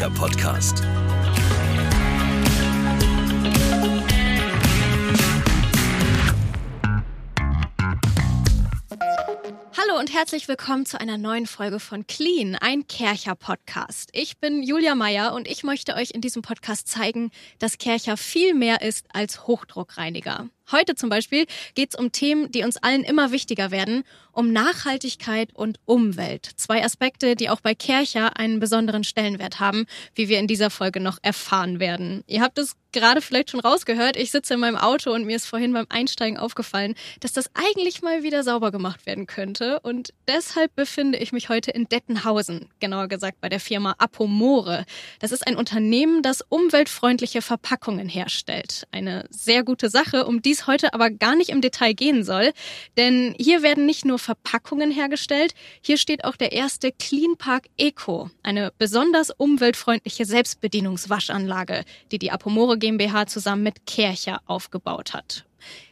Kercher Podcast. Hallo und herzlich willkommen zu einer neuen Folge von Clean, ein Kercher Podcast. Ich bin Julia Meyer und ich möchte euch in diesem Podcast zeigen, dass Kercher viel mehr ist als Hochdruckreiniger. Heute zum Beispiel geht es um Themen, die uns allen immer wichtiger werden, um Nachhaltigkeit und Umwelt. Zwei Aspekte, die auch bei Kercher einen besonderen Stellenwert haben, wie wir in dieser Folge noch erfahren werden. Ihr habt es gerade vielleicht schon rausgehört. Ich sitze in meinem Auto und mir ist vorhin beim Einsteigen aufgefallen, dass das eigentlich mal wieder sauber gemacht werden könnte. Und deshalb befinde ich mich heute in Dettenhausen, genauer gesagt bei der Firma Apomore. Das ist ein Unternehmen, das umweltfreundliche Verpackungen herstellt. Eine sehr gute Sache, um dies heute aber gar nicht im Detail gehen soll. Denn hier werden nicht nur Verpackungen hergestellt, hier steht auch der erste Clean Park Eco, eine besonders umweltfreundliche Selbstbedienungswaschanlage, die die Apomore GmbH zusammen mit Kercher aufgebaut hat.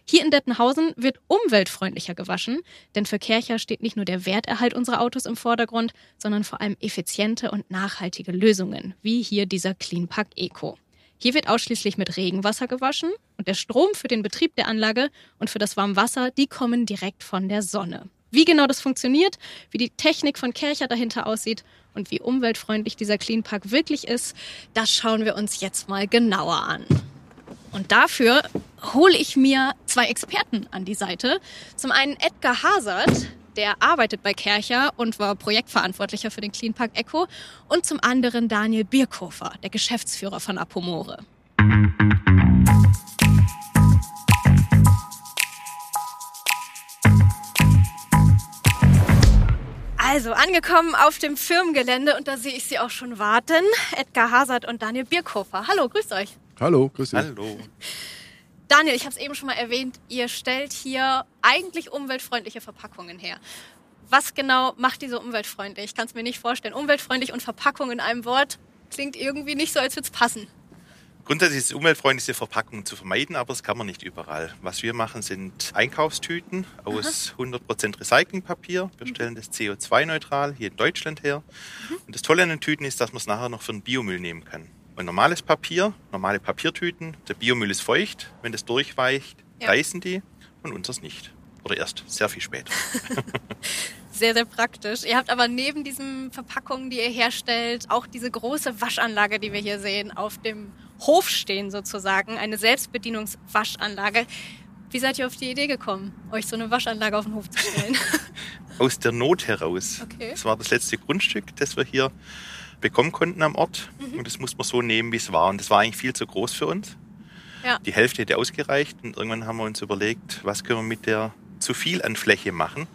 Hier in Dettenhausen wird umweltfreundlicher gewaschen, denn für Kercher steht nicht nur der Werterhalt unserer Autos im Vordergrund, sondern vor allem effiziente und nachhaltige Lösungen, wie hier dieser Clean Park Eco. Hier wird ausschließlich mit Regenwasser gewaschen und der Strom für den Betrieb der Anlage und für das Warmwasser, die kommen direkt von der Sonne. Wie genau das funktioniert, wie die Technik von Kercher dahinter aussieht und wie umweltfreundlich dieser Clean Park wirklich ist, das schauen wir uns jetzt mal genauer an. Und dafür hole ich mir zwei Experten an die Seite. Zum einen Edgar Hazard, der arbeitet bei Kercher und war Projektverantwortlicher für den Clean Park Echo. Und zum anderen Daniel Birkhofer, der Geschäftsführer von Apomore. Also, angekommen auf dem Firmengelände und da sehe ich Sie auch schon warten. Edgar Hazard und Daniel Birkhofer. Hallo, grüßt euch. Hallo, grüß dich. Hallo. Daniel, ich habe es eben schon mal erwähnt, ihr stellt hier eigentlich umweltfreundliche Verpackungen her. Was genau macht diese umweltfreundlich? Ich kann es mir nicht vorstellen. Umweltfreundlich und Verpackung in einem Wort klingt irgendwie nicht so, als würde es passen. Grundsätzlich ist es umweltfreundlich, diese Verpackungen zu vermeiden, aber das kann man nicht überall. Was wir machen, sind Einkaufstüten aus Aha. 100% Recyclingpapier. Wir mhm. stellen das CO2-neutral hier in Deutschland her. Mhm. Und das Tolle an den Tüten ist, dass man es nachher noch für den Biomüll nehmen kann. Und normales Papier, normale Papiertüten, der Biomüll ist feucht. Wenn das durchweicht, ja. reißen die und unseres nicht. Oder erst sehr viel später. sehr, sehr praktisch. Ihr habt aber neben diesen Verpackungen, die ihr herstellt, auch diese große Waschanlage, die wir hier sehen, auf dem Hof stehen sozusagen. Eine Selbstbedienungswaschanlage. Wie seid ihr auf die Idee gekommen, euch so eine Waschanlage auf den Hof zu stellen? Aus der Not heraus. Okay. Das war das letzte Grundstück, das wir hier bekommen konnten am Ort. Mhm. Und das muss man so nehmen, wie es war. Und das war eigentlich viel zu groß für uns. Ja. Die Hälfte hätte ausgereicht. Und irgendwann haben wir uns überlegt, was können wir mit der zu viel an Fläche machen.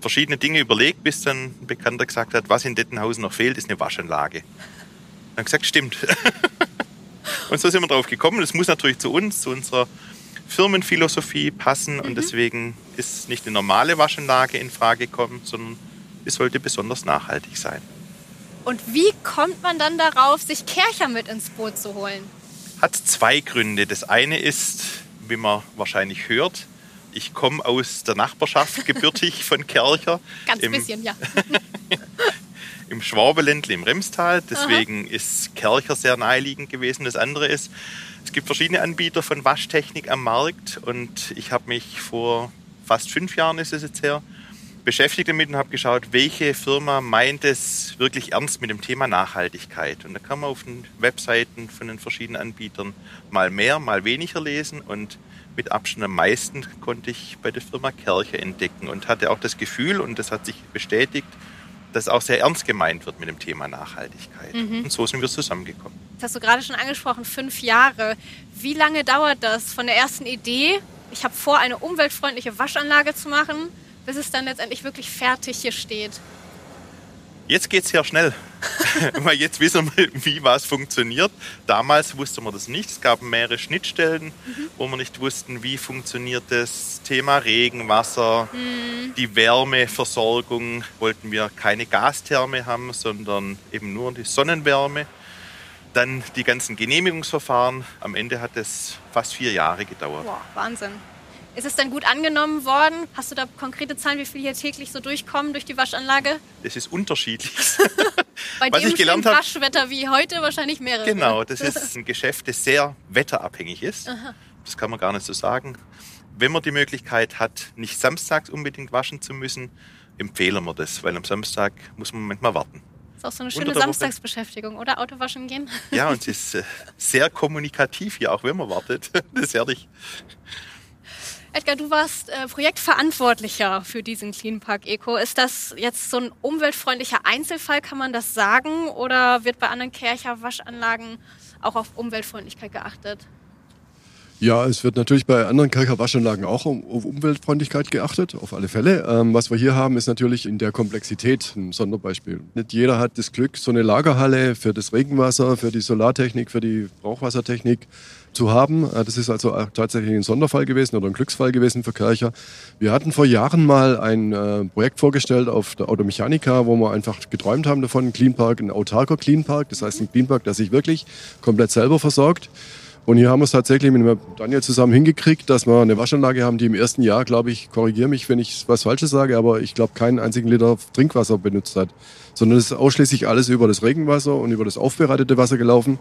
Verschiedene Dinge überlegt, bis dann ein Bekannter gesagt hat, was in Dettenhausen noch fehlt, ist eine Waschanlage. Dann gesagt, stimmt. und so sind wir drauf gekommen. Das muss natürlich zu uns, zu unserer Firmenphilosophie passen. Mhm. Und deswegen ist nicht eine normale Waschanlage in Frage gekommen, sondern es sollte besonders nachhaltig sein. Und wie kommt man dann darauf, sich Kercher mit ins Boot zu holen? Hat zwei Gründe. Das eine ist, wie man wahrscheinlich hört, ich komme aus der Nachbarschaft gebürtig von Kercher. Ganz ein bisschen, ja. Im Schwabeländle im Remstal. Deswegen Aha. ist Kercher sehr naheliegend gewesen. Das andere ist, es gibt verschiedene Anbieter von Waschtechnik am Markt und ich habe mich vor fast fünf Jahren ist es jetzt her, beschäftigt damit und habe geschaut, welche Firma meint es wirklich ernst mit dem Thema Nachhaltigkeit. Und da kann man auf den Webseiten von den verschiedenen Anbietern mal mehr, mal weniger lesen und mit Abstand am meisten konnte ich bei der Firma Kercher entdecken und hatte auch das Gefühl, und das hat sich bestätigt, dass auch sehr ernst gemeint wird mit dem Thema Nachhaltigkeit. Mhm. Und so sind wir zusammengekommen. Das hast du gerade schon angesprochen, fünf Jahre. Wie lange dauert das von der ersten Idee, ich habe vor, eine umweltfreundliche Waschanlage zu machen, bis es dann letztendlich wirklich fertig hier steht? Jetzt geht es sehr schnell, weil jetzt wissen wir, wie was funktioniert. Damals wusste man das nicht. Es gab mehrere Schnittstellen, mhm. wo wir nicht wussten, wie funktioniert das Thema Regenwasser, mhm. die Wärmeversorgung. Wollten wir keine Gastherme haben, sondern eben nur die Sonnenwärme. Dann die ganzen Genehmigungsverfahren. Am Ende hat es fast vier Jahre gedauert. Wow, Wahnsinn. Ist es denn gut angenommen worden? Hast du da konkrete Zahlen, wie viele hier täglich so durchkommen durch die Waschanlage? Das ist unterschiedlich. Bei Was dem ich gelernt habe- Waschwetter wie heute wahrscheinlich mehrere. Genau, das ist ein Geschäft, das sehr wetterabhängig ist. Das kann man gar nicht so sagen. Wenn man die Möglichkeit hat, nicht samstags unbedingt waschen zu müssen, empfehlen wir das, weil am Samstag muss man manchmal warten. ist auch so eine schöne. Samstagsbeschäftigung, oder? Autowaschen gehen. Ja, und es ist äh, sehr kommunikativ hier, auch wenn man wartet. Das ist herrlich. Edgar, du warst äh, Projektverantwortlicher für diesen Clean Park Eco. Ist das jetzt so ein umweltfreundlicher Einzelfall, kann man das sagen? Oder wird bei anderen Kercher Waschanlagen auch auf Umweltfreundlichkeit geachtet? Ja, es wird natürlich bei anderen Kerkerwaschanlagen auch um, auf Umweltfreundlichkeit geachtet, auf alle Fälle. Ähm, was wir hier haben, ist natürlich in der Komplexität ein Sonderbeispiel. Nicht jeder hat das Glück, so eine Lagerhalle für das Regenwasser, für die Solartechnik, für die Brauchwassertechnik zu haben. Äh, Das ist also auch tatsächlich ein Sonderfall gewesen oder ein Glücksfall gewesen für Kercher. Wir hatten vor Jahren mal ein äh, Projekt vorgestellt auf der Automechanika, wo wir einfach geträumt haben davon, ein Clean Park, ein autarker Clean Park. Das heißt, ein Clean Park, der sich wirklich komplett selber versorgt. Und hier haben wir es tatsächlich mit Daniel zusammen hingekriegt, dass wir eine Waschanlage haben, die im ersten Jahr, glaube ich, korrigiere mich, wenn ich was Falsches sage, aber ich glaube, keinen einzigen Liter Trinkwasser benutzt hat. Sondern es ist ausschließlich alles über das Regenwasser und über das aufbereitete Wasser gelaufen.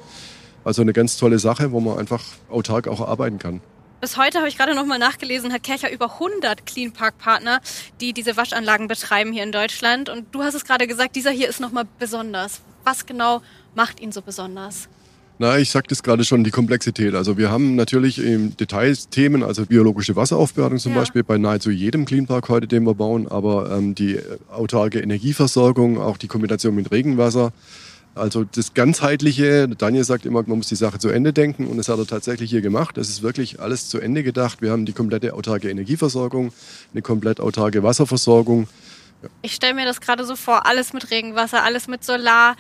Also eine ganz tolle Sache, wo man einfach autark auch arbeiten kann. Bis heute habe ich gerade noch mal nachgelesen, hat Kercher über 100 Clean Park Partner, die diese Waschanlagen betreiben hier in Deutschland. Und du hast es gerade gesagt, dieser hier ist noch mal besonders. Was genau macht ihn so besonders? Na, ich sagte es gerade schon, die Komplexität. Also wir haben natürlich im Detail Themen, also biologische Wasseraufbereitung zum Ja. Beispiel bei nahezu jedem Cleanpark heute, den wir bauen, aber ähm, die autarke Energieversorgung, auch die Kombination mit Regenwasser. Also das ganzheitliche, Daniel sagt immer, man muss die Sache zu Ende denken und das hat er tatsächlich hier gemacht. Es ist wirklich alles zu Ende gedacht. Wir haben die komplette autarke Energieversorgung, eine komplett autarke Wasserversorgung. Ich stelle mir das gerade so vor, alles mit Regenwasser, alles mit Solar.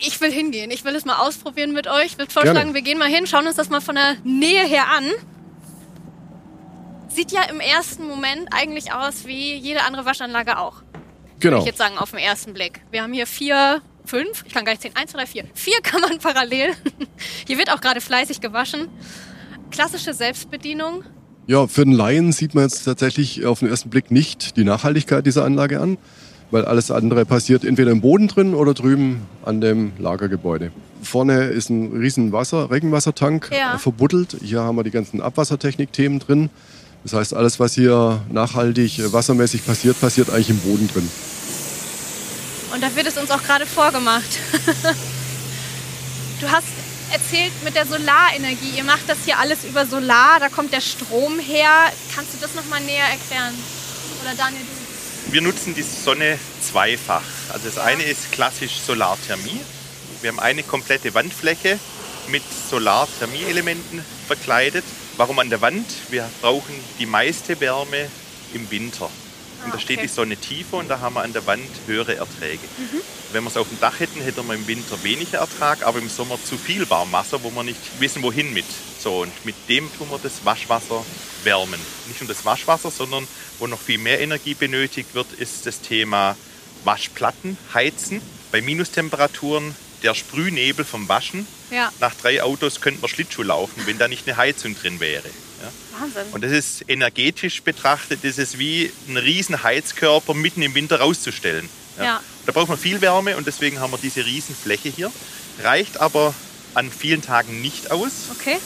Ich will hingehen, ich will es mal ausprobieren mit euch. Ich würde vorschlagen, Gerne. wir gehen mal hin, schauen uns das mal von der Nähe her an. Sieht ja im ersten Moment eigentlich aus wie jede andere Waschanlage auch. Würde Genau. ich jetzt sagen, auf den ersten Blick. Wir haben hier vier, fünf, ich kann gar nicht zählen, eins, zwei, drei, vier. Vier kann man parallel. Hier wird auch gerade fleißig gewaschen. Klassische Selbstbedienung. Ja, für den Laien sieht man jetzt tatsächlich auf den ersten Blick nicht die Nachhaltigkeit dieser Anlage an, weil alles andere passiert entweder im Boden drin oder drüben an dem Lagergebäude. Vorne ist ein riesen Wasser, Regenwassertank Ja. äh, verbuddelt. Hier haben wir die ganzen Abwassertechnik-Themen drin. Das heißt, alles, was hier nachhaltig äh, wassermäßig passiert, passiert eigentlich im Boden drin. Da wird es uns auch gerade vorgemacht. du hast erzählt mit der Solarenergie. Ihr macht das hier alles über Solar, da kommt der Strom her. Kannst du das nochmal näher erklären? Oder Daniel, du? Wir nutzen die Sonne zweifach. Also das eine ist klassisch Solarthermie. Wir haben eine komplette Wandfläche mit Solarthermie-Elementen verkleidet. Warum an der Wand? Wir brauchen die meiste Wärme im Winter. Und da Ah, steht okay. die Sonne tiefer und da haben wir an der Wand höhere Erträge. Wenn wir es auf dem Dach hätten, hätten wir im Winter weniger Ertrag, aber im Sommer zu viel Warmwasser, wo wir nicht wissen, wohin mit. So, und mit dem tun wir das Waschwasser wärmen. Nicht nur das Waschwasser, sondern wo noch viel mehr Energie benötigt wird, ist das Thema Waschplatten, Heizen. Bei Minustemperaturen der Sprühnebel vom Waschen. Ja, Nach drei Autos könnte man Schlittschuh laufen, wenn da nicht eine Heizung drin wäre. Ja? Wahnsinn. Und das ist energetisch betrachtet, das ist wie ein riesen Heizkörper mitten im Winter rauszustellen. Ja. Da braucht man viel Wärme und deswegen haben wir diese riesen Fläche hier. Reicht aber an vielen Tagen nicht aus, Okay.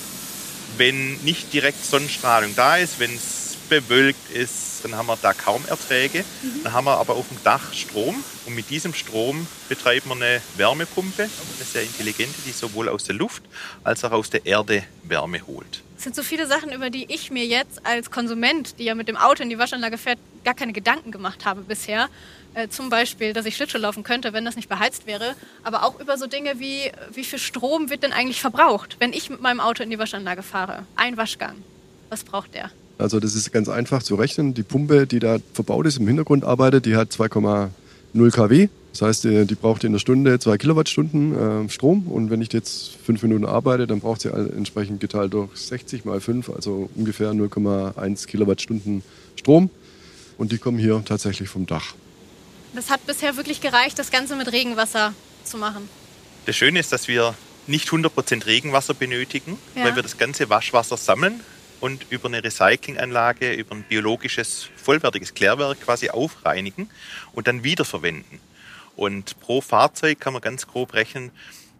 wenn nicht direkt Sonnenstrahlung da ist, wenn es bewölkt ist, dann haben wir da kaum Erträge. Dann haben wir aber auf dem Dach Strom und mit diesem Strom betreiben wir eine Wärmepumpe, eine sehr intelligente, die sowohl aus der Luft als auch aus der Erde Wärme holt. Es sind so viele Sachen, über die ich mir jetzt als Konsument, die ja mit dem Auto in die Waschanlage fährt, gar keine Gedanken gemacht habe bisher. Äh, zum Beispiel, dass ich Schlittschuh laufen könnte, wenn das nicht beheizt wäre. Aber auch über so Dinge wie, wie viel Strom wird denn eigentlich verbraucht, wenn ich mit meinem Auto in die Waschanlage fahre? Ein Waschgang. Was braucht der? Also das ist ganz einfach zu rechnen. Die Pumpe, die da verbaut ist, im Hintergrund arbeitet, die hat 2,0 kW. Das heißt, äh, die braucht in der Stunde 2 Kilowattstunden äh, Strom. Und wenn ich jetzt 5 Minuten arbeite, dann braucht sie entsprechend geteilt durch 60 mal 5, also ungefähr 0,1 Kilowattstunden Strom. Und die kommen hier tatsächlich vom Dach. Das hat bisher wirklich gereicht, das Ganze mit Regenwasser zu machen. Das Schöne ist, dass wir nicht 100% Regenwasser benötigen, Ja. weil wir das ganze Waschwasser sammeln und über eine Recyclinganlage, über ein biologisches, vollwertiges Klärwerk quasi aufreinigen und dann wiederverwenden. Und pro Fahrzeug kann man ganz grob rechnen,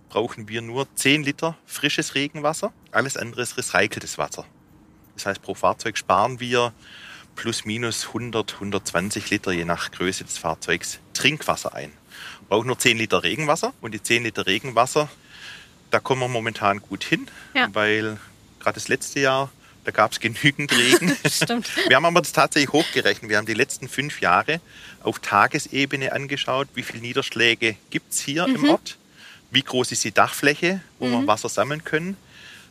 brauchen wir nur 10 Liter frisches Regenwasser. Alles andere ist recyceltes Wasser. Das heißt, pro Fahrzeug sparen wir plus minus 100, 120 Liter je nach Größe des Fahrzeugs Trinkwasser ein. Wir brauchen nur 10 Liter Regenwasser und die 10 Liter Regenwasser, da kommen wir momentan gut hin, Ja. weil gerade das letzte Jahr, da gab es genügend Regen. Stimmt. Wir haben aber das tatsächlich hochgerechnet. Wir haben die letzten fünf Jahre auf Tagesebene angeschaut, wie viele Niederschläge gibt es hier im Ort, wie groß ist die Dachfläche, wo wir Wasser sammeln können,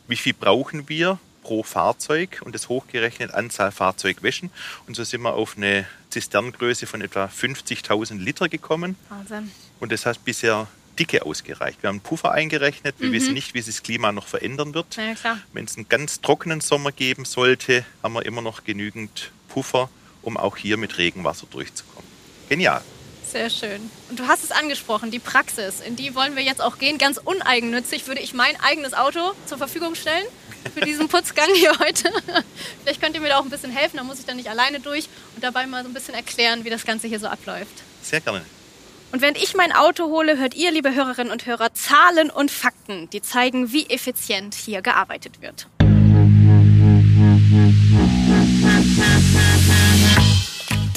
wie viel brauchen wir pro Fahrzeug und das hochgerechnet Anzahl Fahrzeugwäschen. Und so sind wir auf eine Zisternengröße von etwa 50.000 Liter gekommen. Wahnsinn. Und das hat bisher dicke ausgereicht. Wir haben einen Puffer eingerechnet. Wir wissen nicht, wie sich das Klima noch verändern wird. Ja. Wenn es einen ganz trockenen Sommer geben sollte, haben wir immer noch genügend Puffer, um auch hier mit Regenwasser durchzukommen. Genial. Sehr schön. Und du hast es angesprochen, die Praxis. In die wollen wir jetzt auch gehen. Ganz uneigennützig würde ich mein eigenes Auto zur Verfügung stellen für diesen Putzgang hier heute. Vielleicht könnt ihr mir da auch ein bisschen helfen, da muss ich dann nicht alleine durch und dabei mal so ein bisschen erklären, wie das Ganze hier so abläuft. Sehr gerne. Und während ich mein Auto hole, hört ihr, liebe Hörerinnen und Hörer, Zahlen und Fakten, die zeigen, wie effizient hier gearbeitet wird.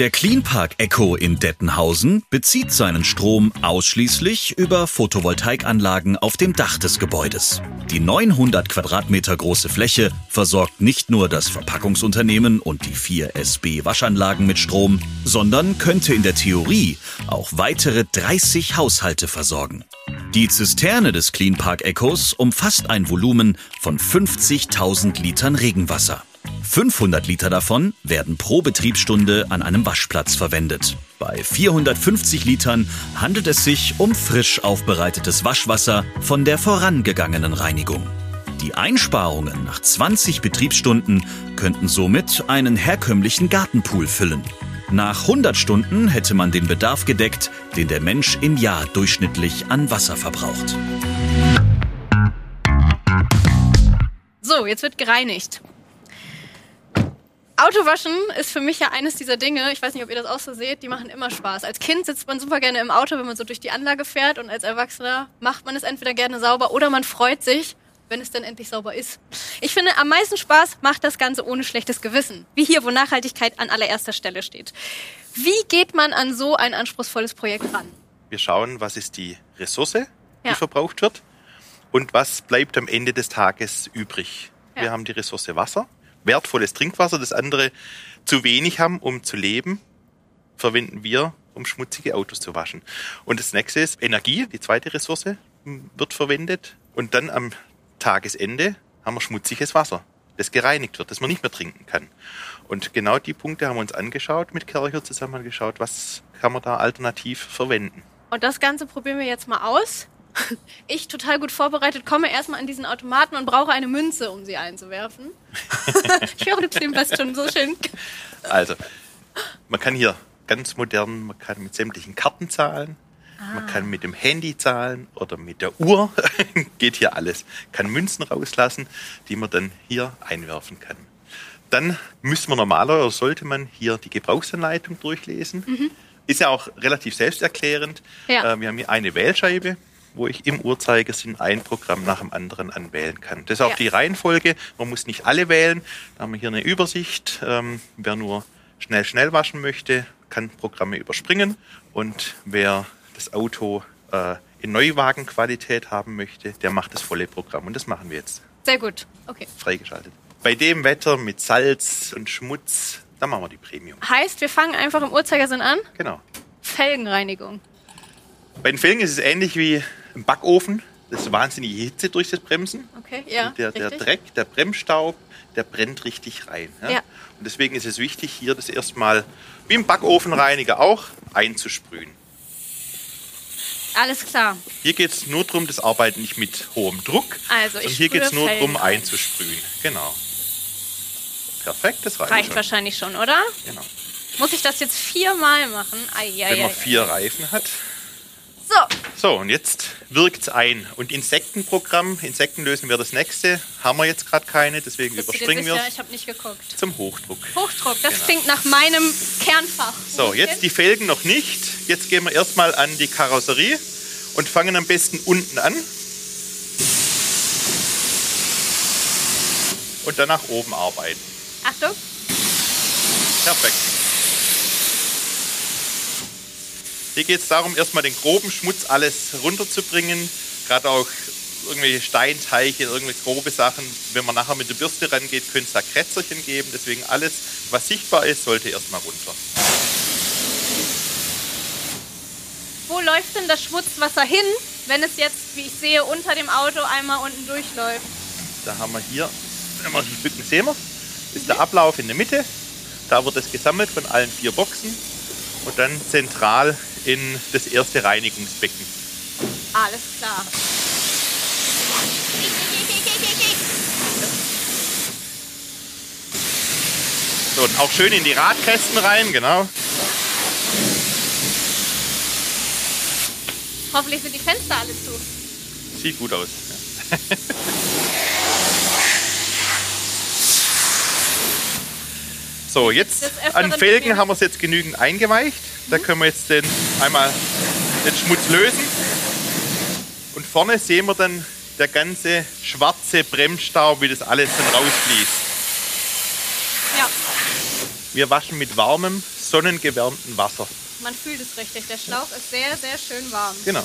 Der Cleanpark Echo in Dettenhausen bezieht seinen Strom ausschließlich über Photovoltaikanlagen auf dem Dach des Gebäudes. Die 900 Quadratmeter große Fläche versorgt nicht nur das Verpackungsunternehmen und die vier SB Waschanlagen mit Strom, sondern könnte in der Theorie auch weitere 30 Haushalte versorgen. Die Zisterne des Cleanpark Echos umfasst ein Volumen von 50.000 Litern Regenwasser. 500 Liter davon werden pro Betriebsstunde an einem Waschplatz verwendet. Bei 450 Litern handelt es sich um frisch aufbereitetes Waschwasser von der vorangegangenen Reinigung. Die Einsparungen nach 20 Betriebsstunden könnten somit einen herkömmlichen Gartenpool füllen. Nach 100 Stunden hätte man den Bedarf gedeckt, den der Mensch im Jahr durchschnittlich an Wasser verbraucht. So, jetzt wird gereinigt. Autowaschen ist für mich ja eines dieser Dinge, ich weiß nicht, ob ihr das auch so seht, die machen immer Spaß. Als Kind sitzt man super gerne im Auto, wenn man so durch die Anlage fährt und als Erwachsener macht man es entweder gerne sauber oder man freut sich, wenn es dann endlich sauber ist. Ich finde, am meisten Spaß macht das Ganze ohne schlechtes Gewissen, wie hier, wo Nachhaltigkeit an allererster Stelle steht. Wie geht man an so ein anspruchsvolles Projekt ran? Wir schauen, was ist die Ressource, die Ja. verbraucht wird und was bleibt am Ende des Tages übrig. Ja. Wir haben die Ressource Wasser, wertvolles Trinkwasser, das andere zu wenig haben, um zu leben, verwenden wir, um schmutzige Autos zu waschen. Und das nächste ist Energie, die zweite Ressource m, wird verwendet. Und dann am Tagesende haben wir schmutziges Wasser, das gereinigt wird, das man nicht mehr trinken kann. Und genau die Punkte haben wir uns angeschaut, mit Kercher zusammen angeschaut, was kann man da alternativ verwenden. Und das Ganze probieren wir jetzt mal aus. Ich, total gut vorbereitet, komme erstmal an diesen Automaten und brauche eine Münze, um sie einzuwerfen. ich höre, du klimperst schon so schön. Also, man kann hier ganz modern, man kann mit sämtlichen Karten zahlen, man kann mit dem Handy zahlen oder mit der Uhr, geht hier alles. Kann Münzen rauslassen, die man dann hier einwerfen kann. Dann müssen wir normalerweise, oder sollte man hier die Gebrauchsanleitung durchlesen. Ist ja auch relativ selbsterklärend. Ja. Äh, Wir haben hier eine Wählscheibe, wo ich im Uhrzeigersinn ein Programm nach dem anderen anwählen kann. Das ist auch Ja. die Reihenfolge. Man muss nicht alle wählen. Da haben wir hier eine Übersicht. Ähm, wer nur schnell, schnell waschen möchte, kann Programme überspringen. Und wer das Auto äh, in Neuwagenqualität haben möchte, der macht das volle Programm. Und das machen wir jetzt Sehr gut. Okay. freigeschaltet. Bei dem Wetter mit Salz und Schmutz, da machen wir die Premium. Heißt, wir fangen einfach im Uhrzeigersinn an. Genau. Felgenreinigung. Bei den Felgen ist es ähnlich wie im Backofen. Das ist wahnsinnige Hitze durch das Bremsen. Okay, ja. der, der. Dreck, der Bremsstaub, der brennt richtig rein. Ja? Ja. Und deswegen ist es wichtig, hier das erstmal wie im Backofenreiniger auch einzusprühen. Alles klar. Hier geht es nur darum, das Arbeiten nicht mit hohem Druck, Also, ich hier geht es nur darum, ein. einzusprühen. Genau. Perfekt, das reicht, Reicht schon. wahrscheinlich schon, oder? Genau. Muss ich das jetzt viermal machen? Ai, ai, Wenn man ai. vier Reifen hat, So, und jetzt wirkt es ein. Und Insektenprogramm, Insekten lösen wir das nächste. Haben wir jetzt gerade keine, deswegen dir überspringen wir es Ich habe nicht geguckt. zum Hochdruck. Hochdruck, das Genau. klingt nach meinem Kernfach. So, jetzt die Felgen noch nicht. Jetzt gehen wir erstmal an die Karosserie und fangen am besten unten an. Und dann nach oben arbeiten. Achtung. Perfekt. Hier geht es darum, erstmal den groben Schmutz alles runterzubringen. Gerade auch irgendwelche Steinteiche, irgendwelche grobe Sachen. Wenn man nachher mit der Bürste rangeht, könnte es da Krätzerchen geben. Deswegen alles, was sichtbar ist, sollte erstmal runter. Wo läuft denn das Schmutzwasser hin, wenn es jetzt, wie ich sehe, unter dem Auto einmal unten durchläuft? Da haben wir hier, wenn wir die Bücken sehen, wir, ist der Ablauf in der Mitte. Da wird es gesammelt von allen vier Boxen und dann zentral in das erste Reinigungsbecken. Alles klar. So, und auch schön in die Radkästen rein, genau. Hoffentlich sind die Fenster alle zu. Sieht gut aus. Ja. so, jetzt an Felgen haben wir es jetzt genügend eingeweicht. Da können wir jetzt den, einmal den Schmutz lösen. Und vorne sehen wir dann der ganze schwarze Bremsstaub, wie das alles dann rausfließt. Ja, Wir waschen mit warmem, sonnengewärmtem Wasser. man fühlt es richtig. Der Schlauch ist sehr, sehr schön warm. Genau.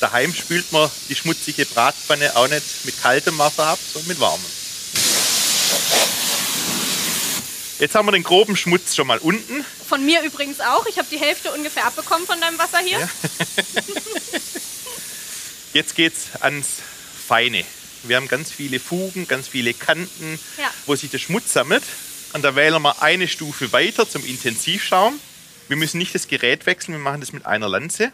Daheim spült man die schmutzige Bratpfanne auch nicht mit kaltem Wasser ab, sondern mit warmem. Jetzt haben wir den groben Schmutz schon mal unten. Von mir übrigens auch. Ich habe die Hälfte ungefähr abbekommen von deinem Wasser hier. Ja. Jetzt geht's ans Feine. Wir haben ganz viele Fugen, ganz viele Kanten, Ja. wo sich der Schmutz sammelt. Und da wählen wir eine Stufe weiter zum Intensivschaum. Wir müssen nicht das Gerät wechseln, wir machen das mit einer Lanze.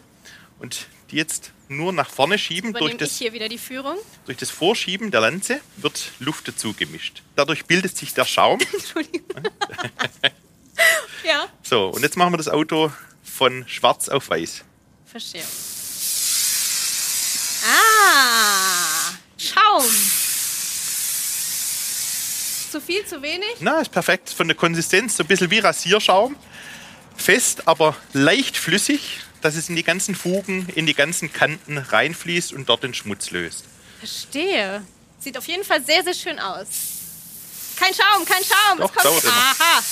Und jetzt nur nach vorne schieben. Durch das, durch das Vorschieben der Lanze wird Luft dazu gemischt. Dadurch bildet sich der Schaum. Entschuldigung. ja, So, und jetzt machen wir das Auto von schwarz auf weiß. verstehe. Ah, Schaum. Zu viel, zu wenig? Na, ist perfekt. Von der Konsistenz so ein bisschen wie Rasierschaum. Fest, aber leicht flüssig, dass es in die ganzen Fugen, in die ganzen Kanten reinfließt und dort den Schmutz löst. Verstehe. Sieht auf jeden Fall sehr, sehr schön aus. Kein Schaum, kein Schaum. Doch, es kommt. dauert immer. Aha.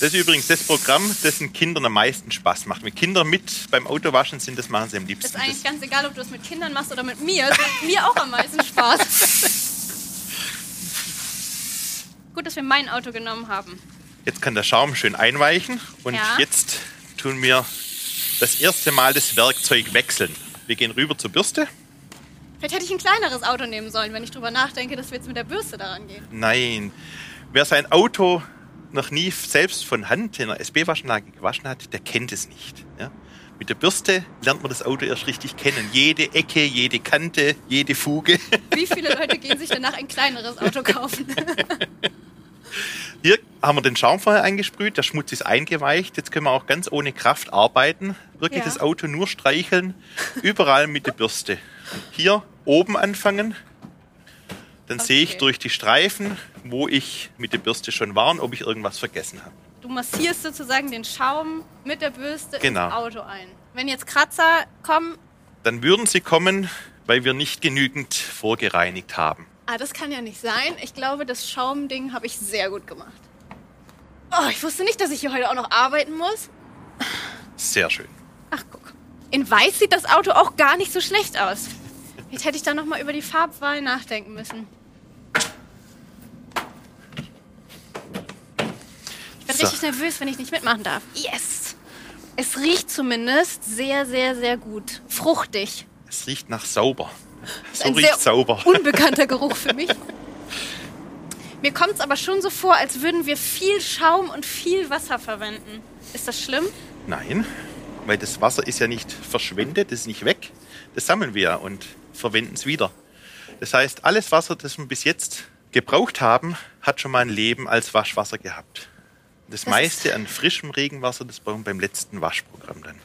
Das ist übrigens das Programm, das den Kindern am meisten Spaß macht. Wenn Kinder mit beim Autowaschen sind, das machen sie am Ist liebsten. eigentlich Das, ganz egal, ob du es mit Kindern machst oder mit mir. Es macht mir auch am meisten Spaß. Gut, dass wir mein Auto genommen haben. jetzt kann der Schaum schön einweichen und Ja. jetzt tun wir das erste Mal das Werkzeug wechseln. Wir gehen rüber zur Bürste. Vielleicht hätte ich ein kleineres Auto nehmen sollen, wenn ich drüber nachdenke, dass wir jetzt mit der Bürste daran gehen. Nein. Wer sein Auto noch nie selbst von Hand in einer SB-Waschanlage gewaschen hat, der kennt es nicht. Ja? Mit der Bürste lernt man das Auto erst richtig kennen. Jede Ecke, jede Kante, jede Fuge. Wie viele Leute gehen sich danach ein kleineres Auto kaufen? Hier haben wir den Schaum vorher eingesprüht, der Schmutz ist eingeweicht. Jetzt können wir auch ganz ohne Kraft arbeiten. Wirklich Ja. das Auto nur streicheln, überall mit der Bürste. Hier oben anfangen. Dann sehe ich Okay. durch die Streifen, wo ich mit der Bürste schon war und ob ich irgendwas vergessen habe. Du massierst sozusagen den Schaum mit der Bürste Genau. ins Auto ein. Wenn jetzt Kratzer kommen, dann würden sie kommen, weil wir nicht genügend vorgereinigt haben. Ah, das kann ja nicht sein. Ich glaube, das Schaumding habe ich sehr gut gemacht. Oh, ich wusste nicht, dass ich hier heute auch noch arbeiten muss. Sehr schön. Ach, guck. In weiß sieht das Auto auch gar nicht so schlecht aus. Jetzt hätte ich da noch mal über die Farbwahl nachdenken müssen. Ich bin So. richtig nervös, wenn ich nicht mitmachen darf. Yes! Es riecht zumindest sehr, sehr, sehr gut. Fruchtig. Es riecht nach sauber. So Ein riecht sehr sauber. unbekannter Geruch für mich. Mir kommt es aber schon so vor, als würden wir viel Schaum und viel Wasser verwenden. Ist das schlimm? Nein, weil das Wasser ist ja nicht verschwendet, das ist nicht weg. Das sammeln wir ja und verwenden es wieder. Das heißt, alles Wasser, das wir bis jetzt gebraucht haben, hat schon mal ein Leben als Waschwasser gehabt. Das, Das meiste an frischem Regenwasser, das brauchen wir beim letzten Waschprogramm dann.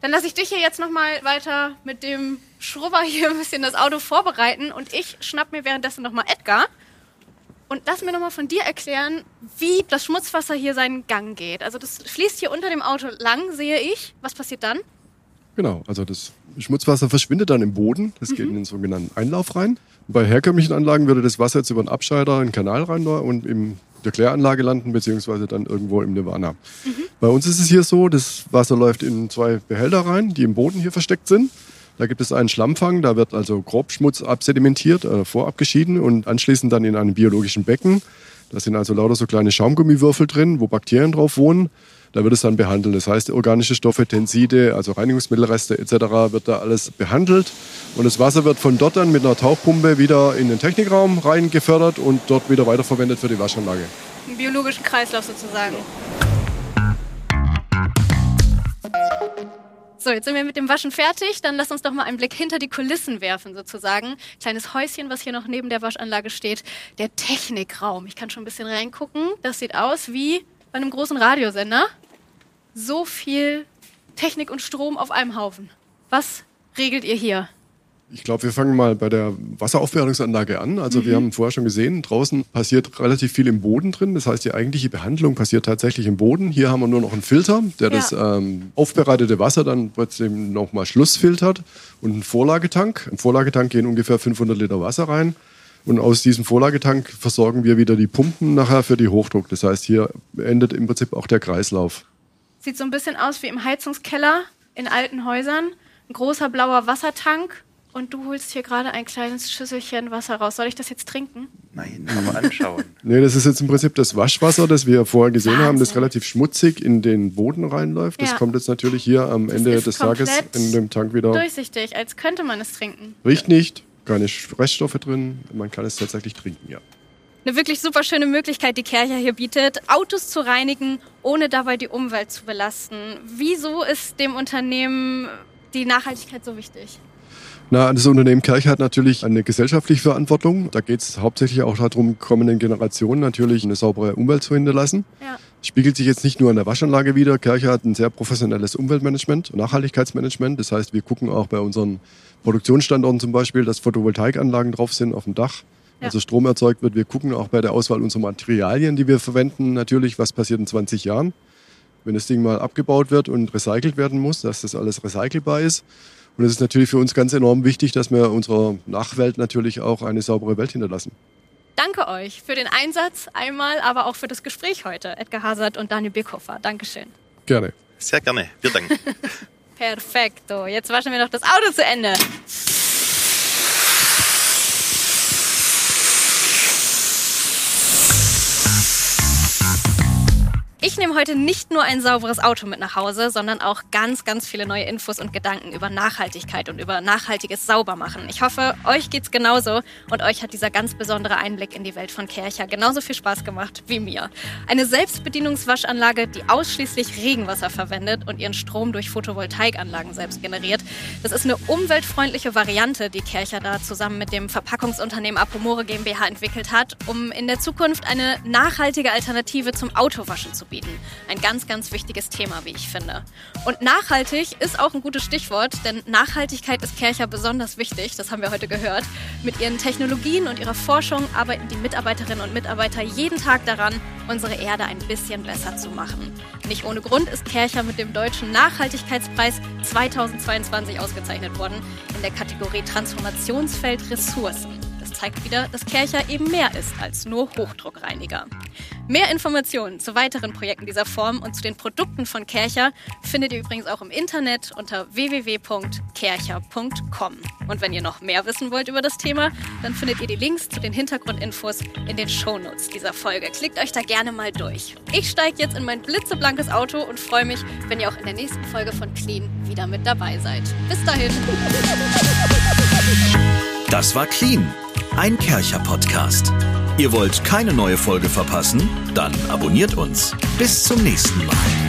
Dann lasse ich dich hier jetzt nochmal weiter mit dem Schrubber hier ein bisschen das Auto vorbereiten und ich schnapp mir währenddessen nochmal Edgar. Und lass mir nochmal von dir erklären, wie das Schmutzwasser hier seinen Gang geht. Also das fließt hier unter dem Auto lang, sehe ich. Was passiert dann? Genau, also das Schmutzwasser verschwindet dann im Boden. Das mhm. geht in den sogenannten Einlauf rein. Bei herkömmlichen Anlagen würde das Wasser jetzt über einen Abscheider in den Kanal rein und in der Kläranlage landen, beziehungsweise dann irgendwo im Nirvana. Mhm. Bei uns ist es hier so, das Wasser läuft in zwei Behälter rein, die im Boden hier versteckt sind. Da gibt es einen Schlammfang, da wird also Grobschmutz absedimentiert, äh, vorabgeschieden und anschließend dann in einem biologischen Becken. Da sind also lauter so kleine Schaumgummiwürfel drin, wo Bakterien drauf wohnen. Da wird es dann behandelt. Das heißt, organische Stoffe, Tenside, also Reinigungsmittelreste etc. wird da alles behandelt. Und das Wasser wird von dort dann mit einer Tauchpumpe wieder in den Technikraum rein gefördert und dort wieder weiterverwendet für die Waschanlage. Im biologischen Kreislauf sozusagen. So, jetzt sind wir mit dem Waschen fertig. Dann lass uns doch mal einen Blick hinter die Kulissen werfen, sozusagen. Kleines Häuschen, was hier noch neben der Waschanlage steht. Der Technikraum. Ich kann schon ein bisschen reingucken. Das sieht aus wie bei einem großen Radiosender. So viel Technik und Strom auf einem Haufen. Was regelt ihr hier? Ich glaube, wir fangen mal bei der Wasseraufbereitungsanlage an. Also mhm. wir haben vorher schon gesehen, draußen passiert relativ viel im Boden drin. Das heißt, die eigentliche Behandlung passiert tatsächlich im Boden. Hier haben wir nur noch einen Filter, der ja. das ähm, aufbereitete Wasser dann trotzdem nochmal schlussfiltert und einen Vorlagetank. Im Vorlagetank gehen ungefähr 500 Liter Wasser rein. Und aus diesem Vorlagetank versorgen wir wieder die Pumpen nachher für die Hochdruck. Das heißt, hier endet im Prinzip auch der Kreislauf. Sieht so ein bisschen aus wie im Heizungskeller in alten Häusern. Ein großer blauer Wassertank und du holst hier gerade ein kleines Schüsselchen Wasser raus. Soll ich das jetzt trinken? Nein, aber anschauen. nee, das ist jetzt im Prinzip das Waschwasser, das wir vorher gesehen Wahnsinn. haben, das relativ schmutzig in den Boden reinläuft. Das ja. kommt jetzt natürlich hier am das Ende des Tages in dem Tank wieder. Durchsichtig, als könnte man es trinken. Riecht nicht, keine Reststoffe drin. Man kann es tatsächlich trinken, ja. Eine wirklich super schöne Möglichkeit, die Kercher hier bietet, Autos zu reinigen, ohne dabei die Umwelt zu belasten. Wieso ist dem Unternehmen die Nachhaltigkeit so wichtig? Na, das Unternehmen Kirche hat natürlich eine gesellschaftliche Verantwortung. Da geht es hauptsächlich auch darum, kommenden Generationen natürlich eine saubere Umwelt zu hinterlassen. Ja. Spiegelt sich jetzt nicht nur an der Waschanlage wieder. Kirche hat ein sehr professionelles Umweltmanagement, Nachhaltigkeitsmanagement. Das heißt, wir gucken auch bei unseren Produktionsstandorten zum Beispiel, dass Photovoltaikanlagen drauf sind auf dem Dach. Ja. Also Strom erzeugt wird. Wir gucken auch bei der Auswahl unserer Materialien, die wir verwenden, natürlich, was passiert in 20 Jahren. Wenn das Ding mal abgebaut wird und recycelt werden muss, dass das alles recycelbar ist. Und es ist natürlich für uns ganz enorm wichtig, dass wir unserer Nachwelt natürlich auch eine saubere Welt hinterlassen. Danke euch für den Einsatz einmal, aber auch für das Gespräch heute, Edgar Hazard und Daniel Birkhofer. Dankeschön. Gerne. Sehr gerne. Wir danken. Perfekto. Jetzt waschen wir noch das Auto zu Ende. Ich nehme heute nicht nur ein sauberes Auto mit nach Hause, sondern auch ganz, ganz viele neue Infos und Gedanken über Nachhaltigkeit und über nachhaltiges Saubermachen. Ich hoffe, euch geht's genauso und euch hat dieser ganz besondere Einblick in die Welt von Kercher genauso viel Spaß gemacht wie mir. Eine Selbstbedienungswaschanlage, die ausschließlich Regenwasser verwendet und ihren Strom durch Photovoltaikanlagen selbst generiert. Das ist eine umweltfreundliche Variante, die Kercher da zusammen mit dem Verpackungsunternehmen Apomore GmbH entwickelt hat, um in der Zukunft eine nachhaltige Alternative zum Autowaschen zu bieten. Ein ganz, ganz wichtiges Thema, wie ich finde. Und nachhaltig ist auch ein gutes Stichwort, denn Nachhaltigkeit ist Kercher besonders wichtig, das haben wir heute gehört. Mit ihren Technologien und ihrer Forschung arbeiten die Mitarbeiterinnen und Mitarbeiter jeden Tag daran, unsere Erde ein bisschen besser zu machen. Nicht ohne Grund ist Kercher mit dem Deutschen Nachhaltigkeitspreis 2022 ausgezeichnet worden in der Kategorie Transformationsfeld Ressourcen zeigt wieder, dass Kercher eben mehr ist als nur Hochdruckreiniger. Mehr Informationen zu weiteren Projekten dieser Form und zu den Produkten von Kercher findet ihr übrigens auch im Internet unter www.kercher.com. Und wenn ihr noch mehr wissen wollt über das Thema, dann findet ihr die Links zu den Hintergrundinfos in den Shownotes dieser Folge. Klickt euch da gerne mal durch. Ich steige jetzt in mein blitzeblankes Auto und freue mich, wenn ihr auch in der nächsten Folge von Clean wieder mit dabei seid. Bis dahin. Das war Clean ein Kercher-Podcast. Ihr wollt keine neue Folge verpassen? Dann abonniert uns. Bis zum nächsten Mal.